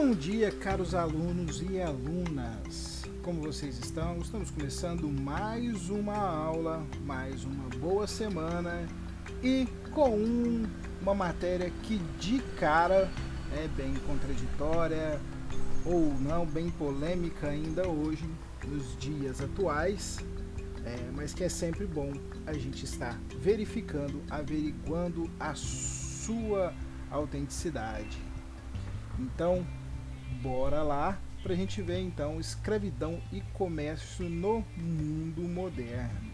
Bom dia, caros alunos e alunas. Como vocês estão? Estamos começando mais uma aula, mais uma boa semana e com um, uma matéria que de cara é bem contraditória ou não, bem polêmica ainda hoje, nos dias atuais, é, mas que é sempre bom a gente estar verificando, averiguando a sua autenticidade. Então, bora lá para a gente ver então escravidão e comércio no mundo moderno.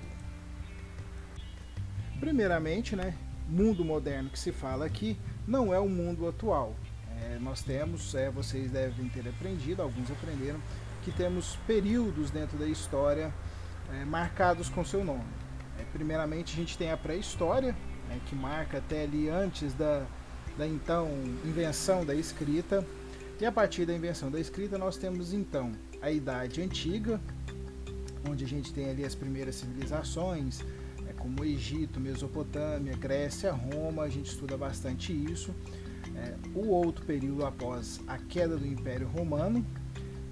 Primeiramente, né, mundo moderno que se fala aqui não é o mundo atual. É, nós temos, é, vocês devem ter aprendido, alguns aprenderam, que temos períodos dentro da história é, marcados com seu nome. É, primeiramente, a gente tem a pré-história, né, que marca até ali antes da, da então invenção da escrita. E a partir da invenção da escrita, nós temos então a Idade Antiga, onde a gente tem ali as primeiras civilizações, é, como Egito, Mesopotâmia, Grécia, Roma, a gente estuda bastante isso. É, o outro período após a queda do Império Romano,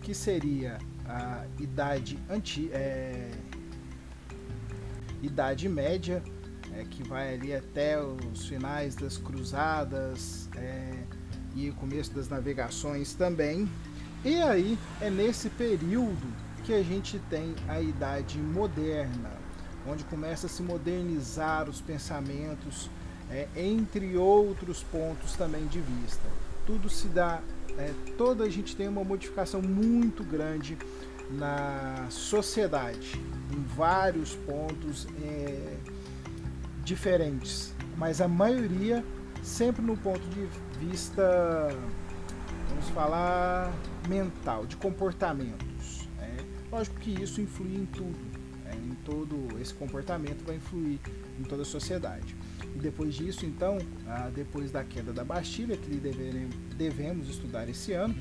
que seria a Idade, anti, é, idade Média, é, que vai ali até os finais das Cruzadas é, e o começo das navegações também. E aí é nesse período que a gente tem a Idade Moderna, onde começa a se modernizar os pensamentos, é, entre outros pontos também de vista. Tudo se dá, é, toda a gente tem uma modificação muito grande na sociedade, em vários pontos é, diferentes, mas a maioria sempre no ponto de vista, vamos falar, mental, de comportamentos. Né? Lógico que isso influi em tudo, né? em todo esse comportamento vai influir em toda a sociedade. E depois disso, então, depois da queda da Bastilha, que devemos estudar esse ano,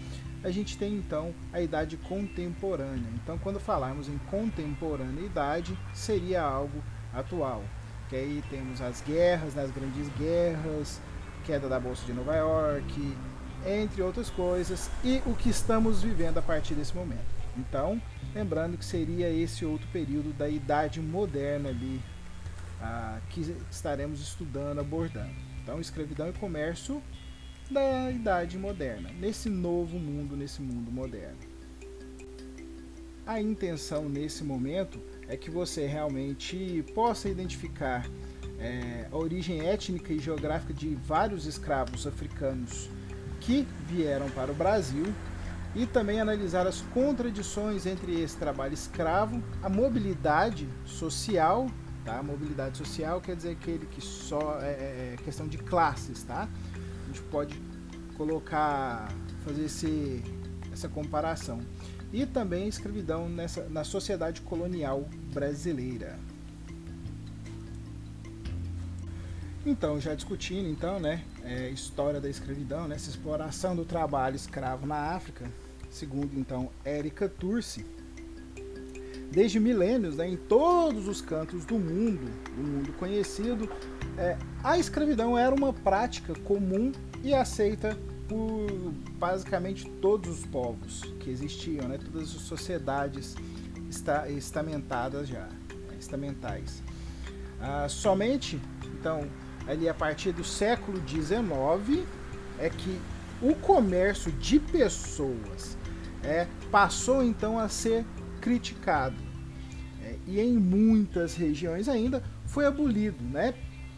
a gente tem então a idade contemporânea. Então, quando falarmos em contemporaneidade, seria algo atual. Que aí temos as guerras, as grandes guerras, queda da Bolsa de Nova York, entre outras coisas, e o que estamos vivendo a partir desse momento. Então, lembrando que seria esse outro período da Idade Moderna ali, que estaremos estudando, abordando. Então, escravidão e comércio da Idade Moderna, nesse novo mundo, nesse mundo moderno. A intenção nesse momento é que você realmente possa identificar é, a origem étnica e geográfica de vários escravos africanos que vieram para o Brasil e também analisar as contradições entre esse trabalho escravo, a mobilidade social, tá? A mobilidade social quer dizer aquele que só é, é, é questão de classes, tá? A gente pode colocar, fazer esse, essa comparação. E também a escravidão nessa, na sociedade colonial brasileira. Então, já discutindo então, né, é, história da escravidão, né, essa exploração do trabalho escravo na África, segundo então Érica Turci, desde milênios, né, em todos os cantos do mundo, do mundo conhecido, é, a escravidão era uma prática comum e aceita por basicamente todos os povos que existiam, né, todas as sociedades esta, estamentadas já, estamentais. Ah, somente, então, ali a partir do século XIX é que o comércio de pessoas é, passou então a ser criticado. É, e em muitas regiões ainda foi abolido, né?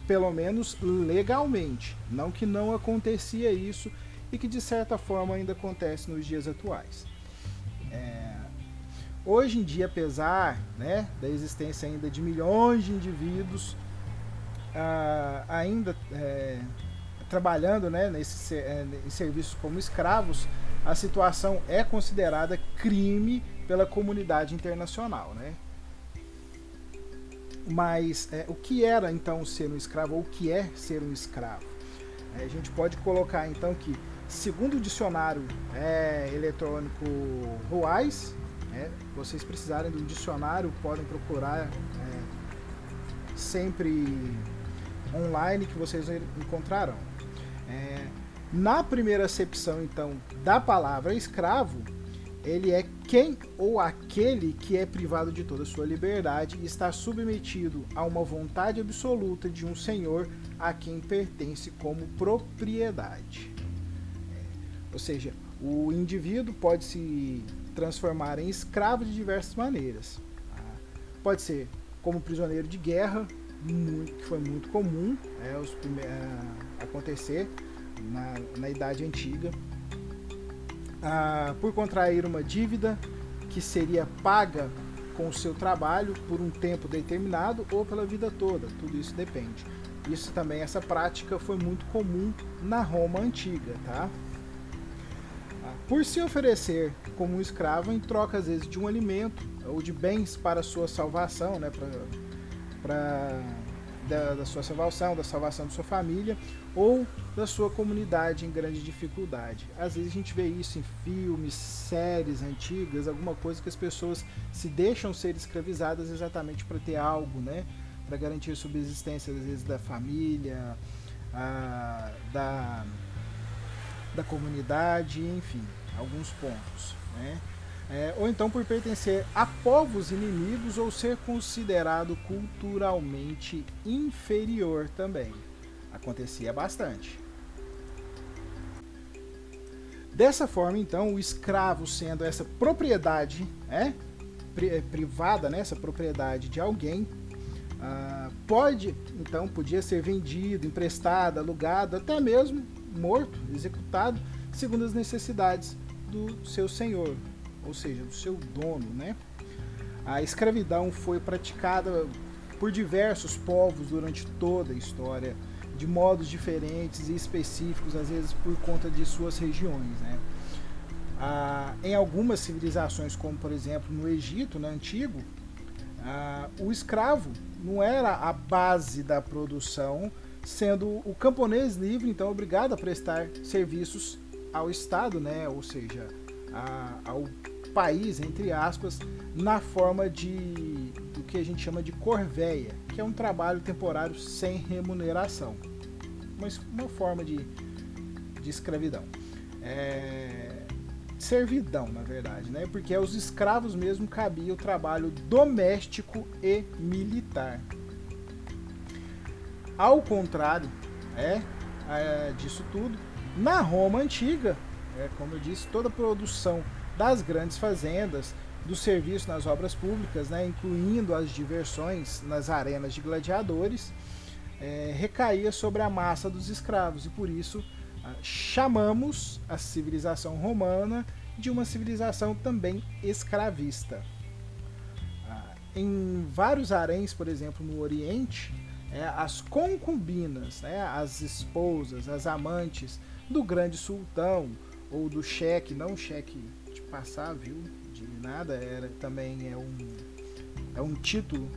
pelo menos legalmente. Não que não acontecia isso e que de certa forma ainda acontece nos dias atuais. É, hoje em dia, apesar né, da existência ainda de milhões de indivíduos ah, ainda é, trabalhando né, nesse, é, em serviços como escravos, a situação é considerada crime pela comunidade internacional. Né? Mas é, o que era então ser um escravo, ou o que é ser um escravo? É, a gente pode colocar então que, segundo o dicionário é, eletrônico Ruais, é, vocês precisarem de um dicionário, podem procurar é, sempre online que vocês encontrarão. É, Na primeira acepção, então, da palavra escravo, ele é quem ou aquele que é privado de toda sua liberdade e está submetido a uma vontade absoluta de um senhor a quem pertence como propriedade. Ou seja, o indivíduo pode se transformar em escravo de diversas maneiras. Pode ser como prisioneiro de guerra, que foi muito comum é, os acontecer na, na Idade Antiga, ah, por contrair uma dívida que seria paga com o seu trabalho por um tempo determinado ou pela vida toda, tudo isso depende. Isso também, essa prática foi muito comum na Roma antiga, tá? Por se oferecer como um escravo em troca às vezes de um alimento ou de bens para sua salvação, né, para da, da, sua salvação, da salvação de sua família ou da sua comunidade em grande dificuldade. Às vezes a gente vê isso em filmes, séries antigas, alguma coisa que as pessoas se deixam ser escravizadas exatamente para ter algo, né? Para garantir a subsistência, às vezes, da família, a, da, da comunidade, enfim, alguns pontos, né? é, ou então por pertencer a povos inimigos ou ser considerado culturalmente inferior também. Acontecia bastante. Dessa forma, então, o escravo sendo essa propriedade é, privada, né, essa propriedade de alguém, ah, pode, então, podia ser vendido, emprestado, alugado, até mesmo morto, executado, segundo as necessidades do seu senhor, ou seja, do seu dono, né? A escravidão foi praticada por diversos povos durante toda a história, de modos diferentes e específicos, às vezes por conta de suas regiões, né? Ah, em algumas civilizações, como por exemplo no Egito, né, antigo, ah, o escravo não era a base da produção, sendo o camponês livre, então obrigado a prestar serviços ao Estado, né, ou seja, a, ao país, entre aspas, na forma de do que a gente chama de corveia, que é um trabalho temporário sem remuneração. Uma, uma forma de, de escravidão. É, servidão, na verdade, né? Porque aos escravos mesmo cabia o trabalho doméstico e militar. Ao contrário é, é disso tudo, na Roma antiga, é, como eu disse, toda produção das grandes fazendas, do serviço nas obras públicas, né, incluindo as diversões nas arenas de gladiadores, é, recaía sobre a massa dos escravos e por isso chamamos a civilização romana de uma civilização também escravista. Ah, em vários haréns, por exemplo, no Oriente, é, as concubinas, né, as esposas, as amantes do grande sultão ou do cheque, não cheque passar, viu? De nada, era também é um é um título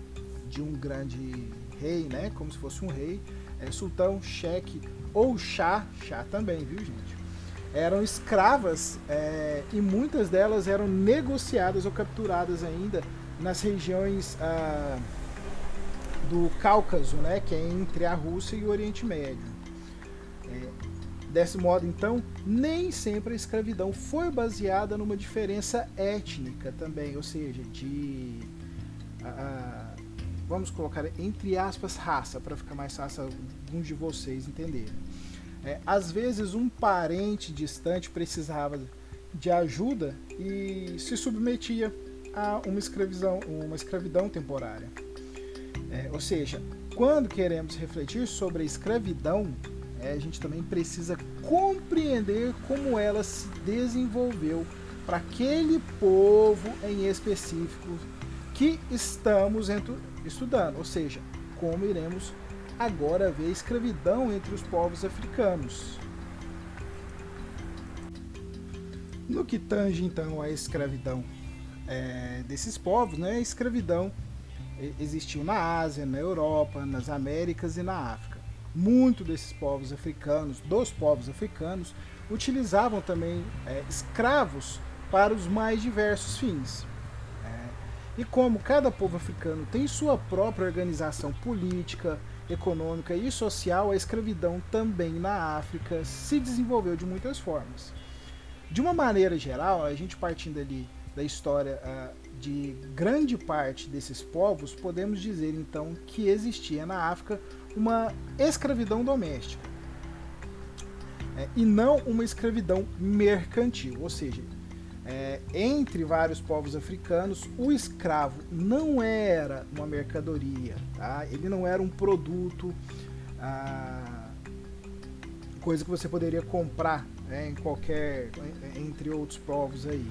de um grande rei, né? Como se fosse um rei, é sultão, cheque ou chá, chá também, viu, gente? Eram escravas é, e muitas delas eram negociadas ou capturadas ainda nas regiões ah, do Cáucaso, né? Que é entre a Rússia e o Oriente Médio. É, Desse modo, então, nem sempre a escravidão foi baseada numa diferença étnica também, ou seja, de. vamos colocar entre aspas raça, para ficar mais fácil alguns de vocês entenderem. É, às vezes, um parente distante precisava de ajuda e se submetia a uma escravidão, uma escravidão temporária. É, ou seja, quando queremos refletir sobre a escravidão, é, a gente também precisa compreender como ela se desenvolveu para aquele povo em específico que estamos estudando, ou seja, como iremos agora ver a escravidão entre os povos africanos. No que tange então a escravidão é, desses povos, né, a escravidão existiu na Ásia, na Europa, nas Américas e na África muito desses povos africanos, dos povos africanos, utilizavam também é, escravos para os mais diversos fins. É, e como cada povo africano tem sua própria organização política, econômica e social, a escravidão também na África se desenvolveu de muitas formas. De uma maneira geral, a gente partindo ali da história uh, de grande parte desses povos, podemos dizer então que existia na África uma escravidão doméstica é, e não uma escravidão mercantil, ou seja, é, entre vários povos africanos, o escravo não era uma mercadoria, tá? ele não era um produto, ah, coisa que você poderia comprar né, em qualquer, entre outros povos aí.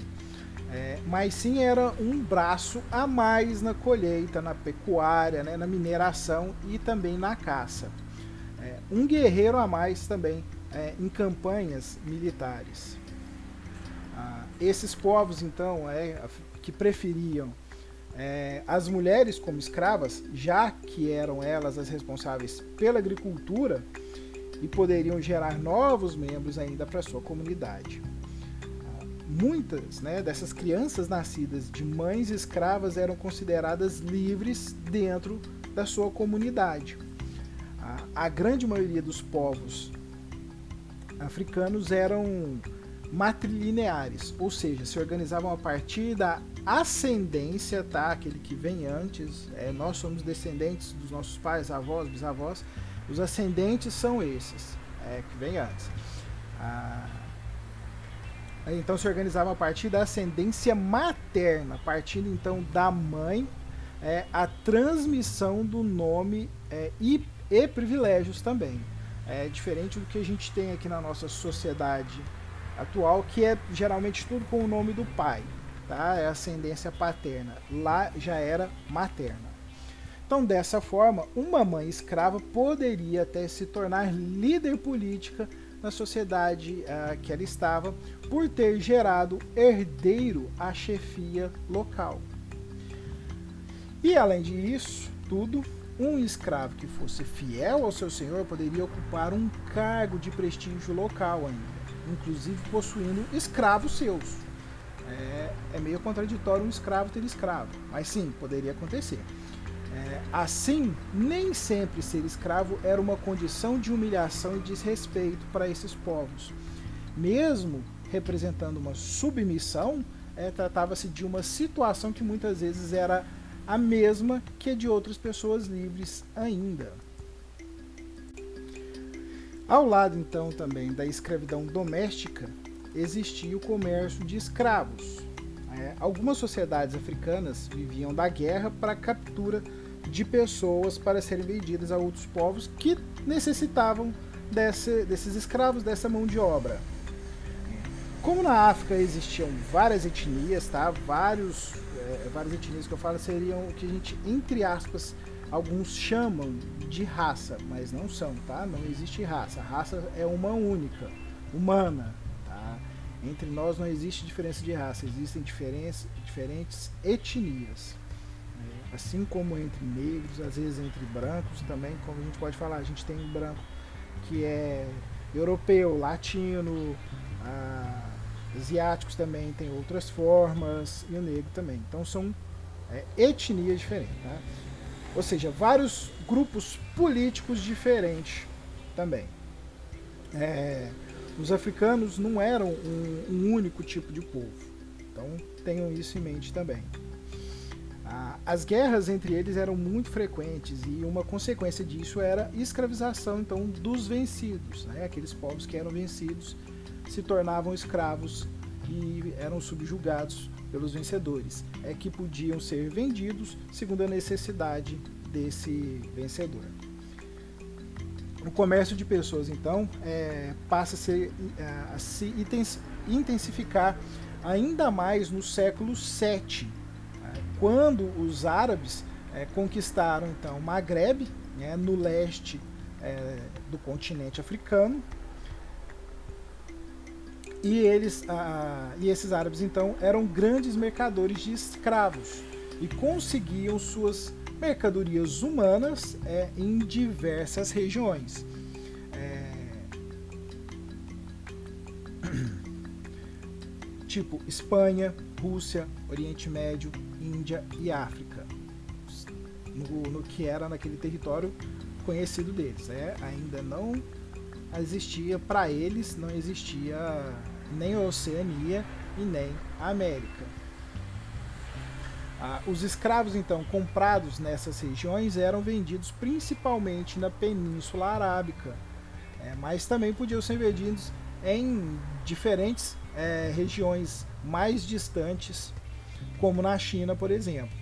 É, mas sim era um braço a mais na colheita, na pecuária, né, na mineração e também na caça. É, um guerreiro a mais também é, em campanhas militares. Ah, esses povos, então, é, que preferiam é, as mulheres como escravas, já que eram elas as responsáveis pela agricultura e poderiam gerar novos membros ainda para sua comunidade. Muitas né, dessas crianças nascidas de mães escravas eram consideradas livres dentro da sua comunidade. A, a grande maioria dos povos africanos eram matrilineares, ou seja, se organizavam a partir da ascendência, tá? Aquele que vem antes. É, nós somos descendentes dos nossos pais, avós, bisavós. Os ascendentes são esses, é, que vem antes. Ah, então se organizavam a partir da ascendência materna, partindo então da mãe, é, a transmissão do nome é, e, e privilégios também. É diferente do que a gente tem aqui na nossa sociedade atual, que é geralmente tudo com o nome do pai, tá? É ascendência paterna. Lá já era materna. Então, dessa forma, uma mãe escrava poderia até se tornar líder política na sociedade uh, que ela estava, por ter gerado herdeiro à chefia local. E além disso, tudo, um escravo que fosse fiel ao seu senhor poderia ocupar um cargo de prestígio local ainda inclusive possuindo escravos seus. É, é meio contraditório um escravo ter escravo, mas sim, poderia acontecer. É, assim, nem sempre ser escravo era uma condição de humilhação e desrespeito para esses povos. Mesmo representando uma submissão, é, tratava-se de uma situação que muitas vezes era a mesma que a de outras pessoas livres ainda. Ao lado, então, também da escravidão doméstica, existia o comércio de escravos. É, algumas sociedades africanas viviam da guerra para a captura de pessoas para serem vendidas a outros povos que necessitavam desse, desses escravos, dessa mão de obra. Como na África existiam várias etnias, tá? Vários, é, várias etnias que eu falo seriam o que a gente, entre aspas, alguns chamam de raça, mas não são, tá? Não existe raça. A raça é uma única, humana, tá? Entre nós não existe diferença de raça, existem diferentes, diferentes etnias. Né? Assim como entre negros, às vezes entre brancos também, como a gente pode falar, a gente tem um branco que é europeu, latino, ah, asiáticos também tem outras formas, e o negro também. Então são é, etnias diferentes, tá? Ou seja, vários grupos políticos diferentes também. É, os africanos não eram um, um, único tipo de povo. Então tenham isso em mente também. As guerras entre eles eram muito frequentes e uma consequência disso era escravização então dos vencidos. Né? Aqueles povos que eram vencidos se tornavam escravos e eram subjugados pelos vencedores, é que podiam ser vendidos segundo a necessidade desse vencedor. O comércio de pessoas, então, é, passa a, ser, é, a se intensificar ainda mais no século VII, né, quando os árabes é, conquistaram então Maghreb, né, no leste é, do continente africano, e eles ah, e esses árabes então eram grandes mercadores de escravos e conseguiam suas mercadorias humanas é, em diversas regiões. É... Tipo Espanha, Rússia, Oriente Médio, Índia e África. No, no que era naquele território conhecido deles. Né? Ainda não existia, para eles, não existia nem a Oceania e nem a América. Ah, os escravos, então, comprados nessas regiões eram vendidos principalmente na Península Arábica, é, mas também podiam ser vendidos em diferentes é, regiões mais distantes, como na China, por exemplo.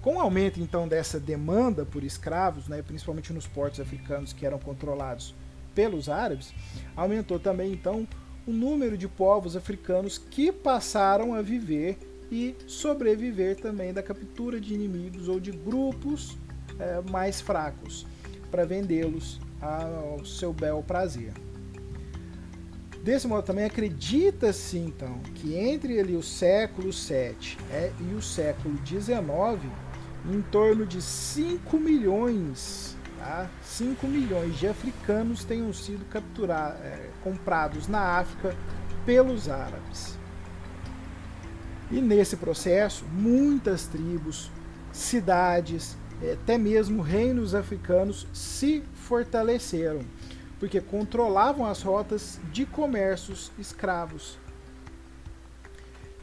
Com o aumento então dessa demanda por escravos, né, principalmente nos portos africanos que eram controlados pelos árabes, aumentou também então o número de povos africanos que passaram a viver e sobreviver também da captura de inimigos ou de grupos é, mais fracos para vendê-los ao seu bel prazer. Desse modo também acredita-se então que entre ali o século 7 é, e o século 19 em torno de 5 milhões, tá? 5 milhões de africanos tenham sido capturados, é, comprados na África pelos árabes. E nesse processo, muitas tribos, cidades, é, até mesmo reinos africanos se fortaleceram, porque controlavam as rotas de comércios escravos.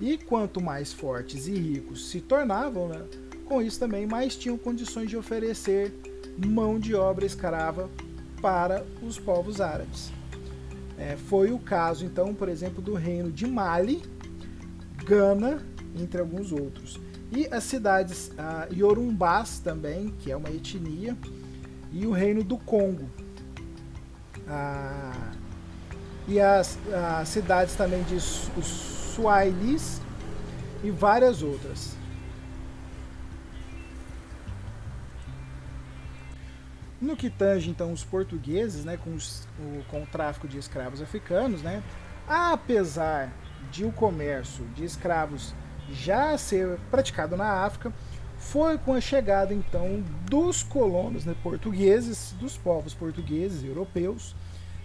E quanto mais fortes e ricos se tornavam, né, com isso também mais tinham condições de oferecer mão de obra escrava para os povos árabes. É, foi o caso, então, por exemplo, do reino de Mali, Gana, entre alguns outros. E as cidades ah, Yorumbás também, que é uma etnia, e o reino do Congo. Ah, e as, cidades também de Suailis e várias outras. No que tange então os portugueses, né, com, os, o, com o tráfico de escravos africanos, né, apesar de o comércio de escravos já ser praticado na África, foi com a chegada então dos colonos né, portugueses, dos povos portugueses e europeus,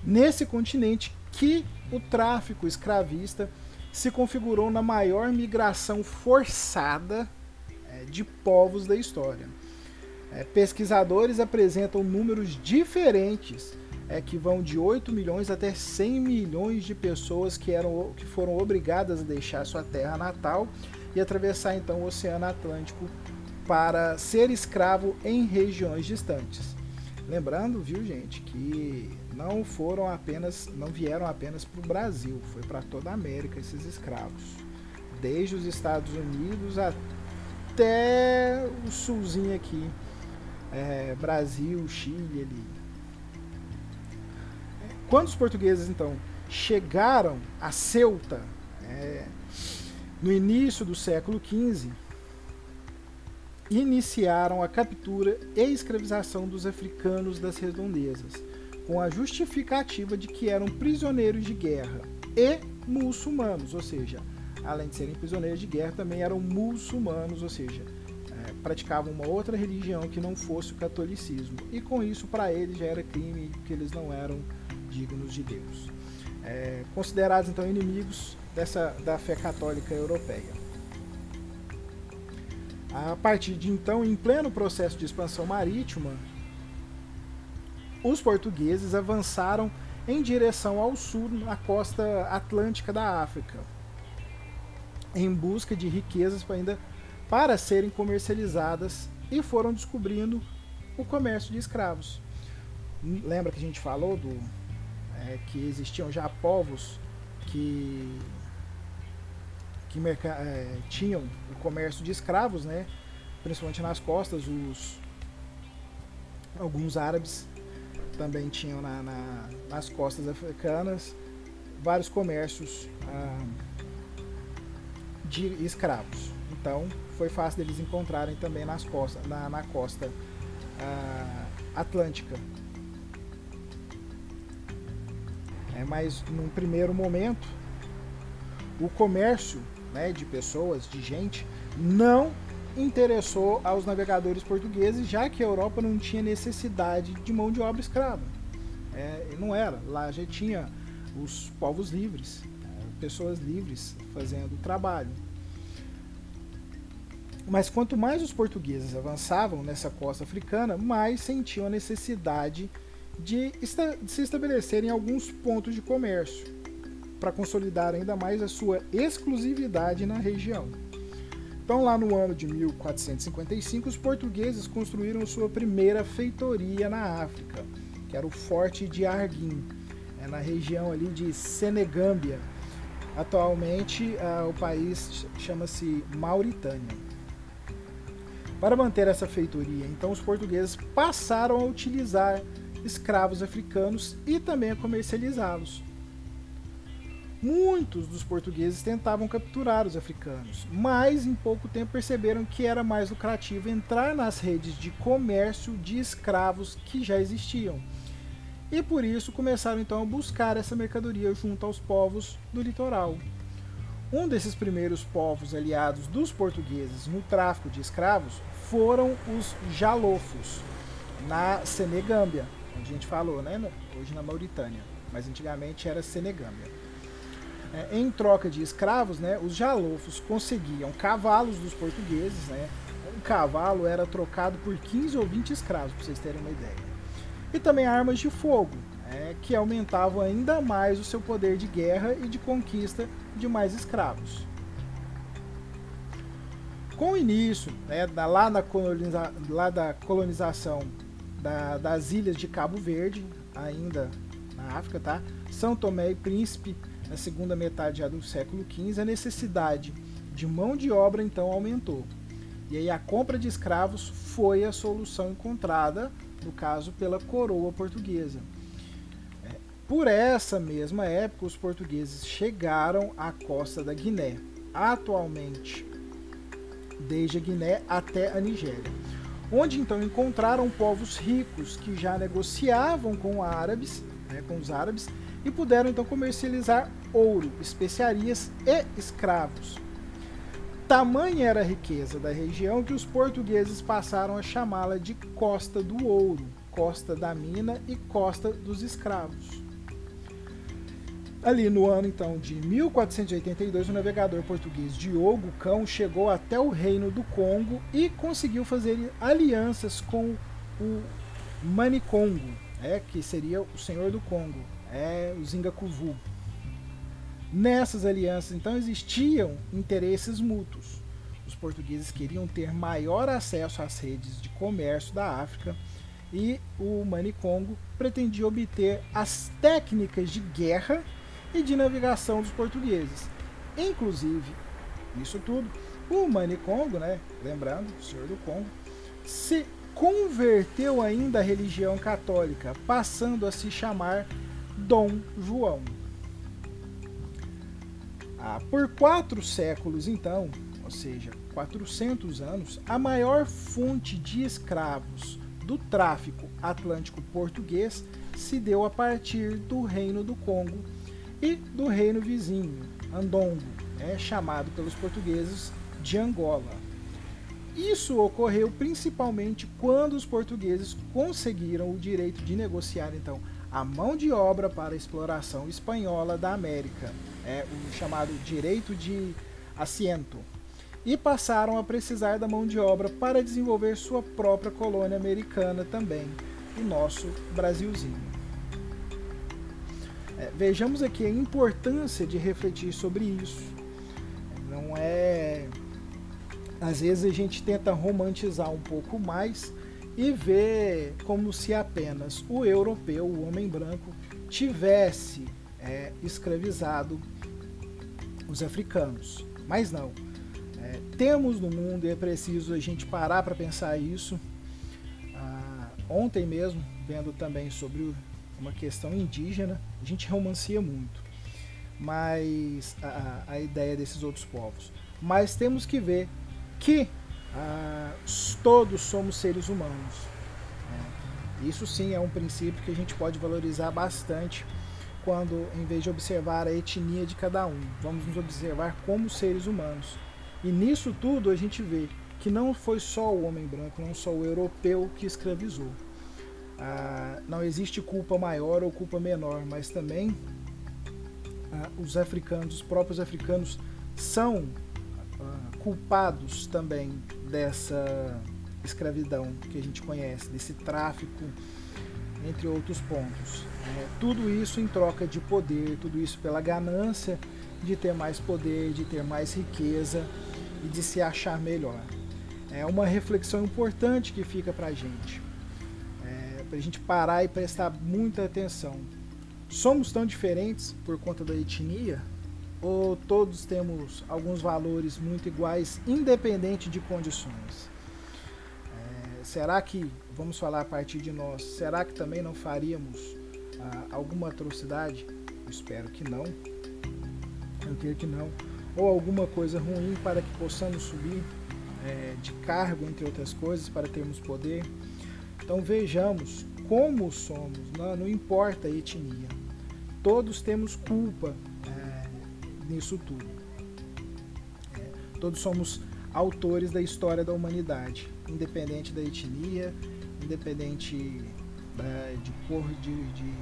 nesse continente que o tráfico escravista se configurou na maior migração forçada é, de povos da história. É, pesquisadores apresentam números diferentes, é, que vão de 8 milhões até 100 milhões de pessoas que, eram, que foram obrigadas a deixar sua terra natal e atravessar então o Oceano Atlântico para ser escravo em regiões distantes. Lembrando, viu gente, que não foram apenas, não vieram apenas para o Brasil, foi para toda a América esses escravos, desde os Estados Unidos até o sulzinho aqui é, Brasil, Chile ali. Quando os portugueses então chegaram a Ceuta é, no início do século XV, iniciaram a captura e escravização dos africanos das redondezas, com a justificativa de que eram prisioneiros de guerra e muçulmanos, ou seja, além de serem prisioneiros de guerra, também eram muçulmanos, ou seja, praticavam uma outra religião que não fosse o catolicismo. E com isso, para eles já era crime, porque eles não eram dignos de Deus. É, considerados então inimigos dessa, da fé católica europeia. A partir de então, em pleno processo de expansão marítima, os portugueses avançaram em direção ao sul, na costa atlântica da África, em busca de riquezas para ainda para serem comercializadas e foram descobrindo o comércio de escravos. Lembra que a gente falou do é, que existiam já povos que que é, tinham o comércio de escravos, né? Principalmente nas costas, os alguns árabes também tinham na, na, nas costas africanas vários comércios ah, de escravos. Então, foi fácil deles encontrarem também nas costas, na, na costa uh, atlântica. É, mas num primeiro momento, o comércio né, de pessoas, de gente, não interessou aos navegadores portugueses, já que a Europa não tinha necessidade de mão de obra escrava. É, não era. Lá já tinha os povos livres, pessoas livres fazendo trabalho. Mas quanto mais os portugueses avançavam nessa costa africana, mais sentiam a necessidade de, de se estabelecerem alguns pontos de comércio para consolidar ainda mais a sua exclusividade na região. Então, lá no ano de 1455, os portugueses construíram sua primeira feitoria na África, que era o Forte de Arguim, é na região ali de Senegâmbia. Atualmente, uh, o país chama-se Mauritânia. Para manter essa feitoria, então, os portugueses passaram a utilizar escravos africanos e também a comercializá-los. Muitos dos portugueses tentavam capturar os africanos, mas em pouco tempo perceberam que era mais lucrativo entrar nas redes de comércio de escravos que já existiam. E por isso começaram então a buscar essa mercadoria junto aos povos do litoral. Um desses primeiros povos aliados dos portugueses no tráfico de escravos foram os jalofos, na Senegâmbia, onde a gente falou, né? hoje na Mauritânia, mas antigamente era Senegâmbia. É, em troca de escravos, né, os jalofos conseguiam cavalos dos portugueses. Né, um cavalo era trocado por 15 ou 20 escravos, para vocês terem uma ideia. E também armas de fogo, é, que aumentavam ainda mais o seu poder de guerra e de conquista de mais escravos. Com o início né, da, lá, na coloniza, lá da colonização da, das ilhas de Cabo Verde, ainda na África, tá? São Tomé e Príncipe na segunda metade já do século XV, a necessidade de mão de obra então aumentou. E aí a compra de escravos foi a solução encontrada, no caso, pela coroa portuguesa. É, por essa mesma época, os portugueses chegaram à costa da Guiné, atualmente desde a Guiné até a Nigéria, onde então encontraram povos ricos que já negociavam com árabes, né, com os árabes, e puderam então comercializar ouro, especiarias e escravos. Tamanha era a riqueza da região que os portugueses passaram a chamá-la de Costa do Ouro, Costa da Mina e Costa dos Escravos. Ali no ano então de 1482, o navegador português Diogo Cão chegou até o reino do Congo e conseguiu fazer alianças com o Manicongo, é, que seria o senhor do Congo, é o Zingakuvu. Nessas alianças, então, existiam interesses mútuos. Os portugueses queriam ter maior acesso às redes de comércio da África e o Manicongo pretendia obter as técnicas de guerra e de navegação dos portugueses. Inclusive, isso tudo, o Manicongo, né, lembrando, o senhor do Congo, se converteu ainda à religião católica, passando a se chamar Dom João. Ah, por quatro séculos, então, ou seja, 400 anos, a maior fonte de escravos do tráfico atlântico português se deu a partir do Reino do Congo e do reino vizinho, Andongo, é chamado pelos portugueses de Angola. Isso ocorreu principalmente quando os portugueses conseguiram o direito de negociar então a mão de obra para a exploração espanhola da América, é o chamado direito de assento, e passaram a precisar da mão de obra para desenvolver sua própria colônia americana também, o nosso Brasilzinho. É, vejamos aqui a importância de refletir sobre isso. Não é. Às vezes a gente tenta romantizar um pouco mais e ver como se apenas o europeu, o homem branco, tivesse é, escravizado os africanos. Mas não. É, temos no mundo e é preciso a gente parar para pensar isso. Ah, ontem mesmo, vendo também sobre uma questão indígena, a gente romancia muito mas a, a ideia desses outros povos. Mas temos que ver que ah, todos somos seres humanos. Né? Isso sim é um princípio que a gente pode valorizar bastante quando, em vez de observar a etnia de cada um, vamos nos observar como seres humanos. E nisso tudo a gente vê que não foi só o homem branco, não só o europeu que escravizou. Ah, não existe culpa maior ou culpa menor, mas também ah, os africanos, os próprios africanos, são uh, culpados também dessa escravidão que a gente conhece, desse tráfico, entre outros pontos. É, tudo isso em troca de poder, tudo isso pela ganância de ter mais poder, de ter mais riqueza e de se achar melhor. É uma reflexão importante que fica para a gente, para a gente parar e prestar muita atenção. Somos tão diferentes por conta da etnia? Ou todos temos alguns valores muito iguais, independente de condições? É, será que, vamos falar a partir de nós, será que também não faríamos ah, alguma atrocidade? Eu espero que não. Eu creio que não. Ou alguma coisa ruim para que possamos subir é, de cargo, entre outras coisas, para termos poder. Então vejamos como somos, não, não importa a etnia. Todos temos culpa é, nisso tudo. É, todos somos autores da história da humanidade, independente da etnia, independente da, de cor, de, de,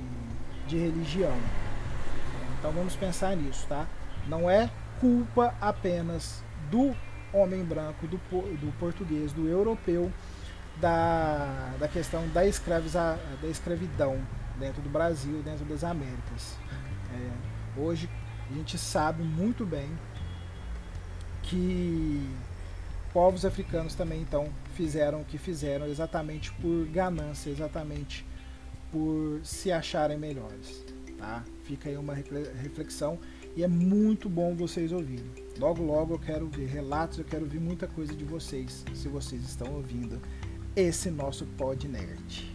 de religião. Então vamos pensar nisso, tá? Não é culpa apenas do homem branco, do, do português, do europeu, da, da questão da, escraviza, da escravidão dentro do Brasil, dentro das Américas. É, hoje a gente sabe muito bem que povos africanos também então fizeram o que fizeram exatamente por ganância, exatamente por se acharem melhores. Tá? Fica aí uma reflexão e é muito bom vocês ouvirem. Logo, logo eu quero ver relatos, eu quero ouvir muita coisa de vocês, se vocês estão ouvindo esse nosso Pod Nerd.